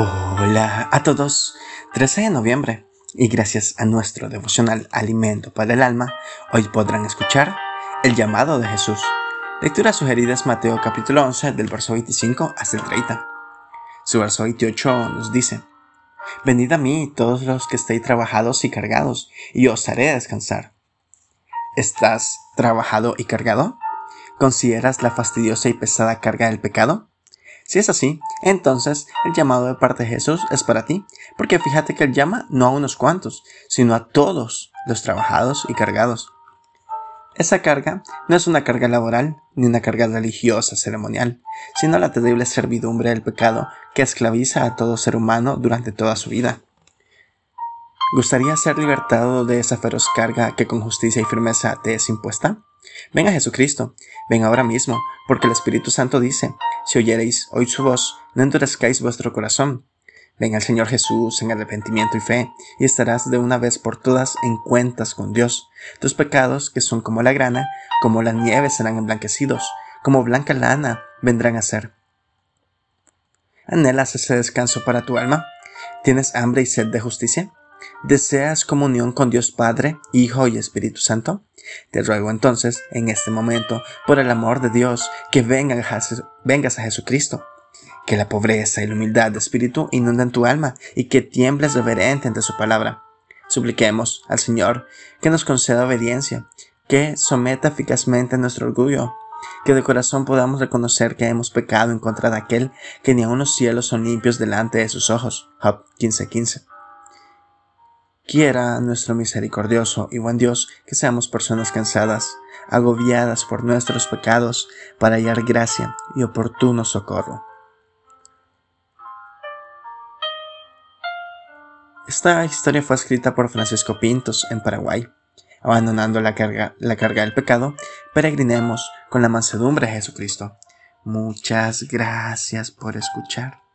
Hola a todos, 13 de noviembre y gracias a nuestro devocional Alimento para el Alma, hoy podrán escuchar el llamado de Jesús. Lectura sugerida es Mateo capítulo 11 del verso 25 hasta el 30. Su verso 28 nos dice, Venid a mí todos los que estéis trabajados y cargados, y os haré descansar. ¿Estás trabajado y cargado? ¿Consideras la fastidiosa y pesada carga del pecado? Si es así, entonces el llamado de parte de Jesús es para ti, porque fíjate que Él llama no a unos cuantos, sino a todos los trabajados y cargados. Esa carga no es una carga laboral ni una carga religiosa ceremonial, sino la terrible servidumbre del pecado que esclaviza a todo ser humano durante toda su vida. ¿Gustaría ser libertado de esa feroz carga que con justicia y firmeza te es impuesta? Ven a Jesucristo, ven ahora mismo, porque el Espíritu Santo dice, si oyereis hoy su voz, no endurezcáis vuestro corazón. Ven al Señor Jesús en arrepentimiento y fe, y estarás de una vez por todas en cuentas con Dios. Tus pecados, que son como la grana, como la nieve, serán emblanquecidos, como blanca lana vendrán a ser. ¿Anhelas ese descanso para tu alma? ¿Tienes hambre y sed de justicia? ¿Deseas comunión con Dios Padre, Hijo y Espíritu Santo? Te ruego entonces, en este momento, por el amor de Dios, que vengas a Jesucristo. Que la pobreza y la humildad de espíritu inunden tu alma y que tiembles reverente ante su palabra. Supliquemos al Señor que nos conceda obediencia, que someta eficazmente nuestro orgullo, que de corazón podamos reconocer que hemos pecado en contra de aquel que ni aun los cielos son limpios delante de sus ojos. Job 15:15. Quiera nuestro misericordioso y buen Dios que seamos personas cansadas, agobiadas por nuestros pecados, para hallar gracia y oportuno socorro. Esta historia fue escrita por Francisco Pintos en Paraguay. Abandonando la carga, la carga del pecado, peregrinemos con la mansedumbre de Jesucristo. Muchas gracias por escuchar.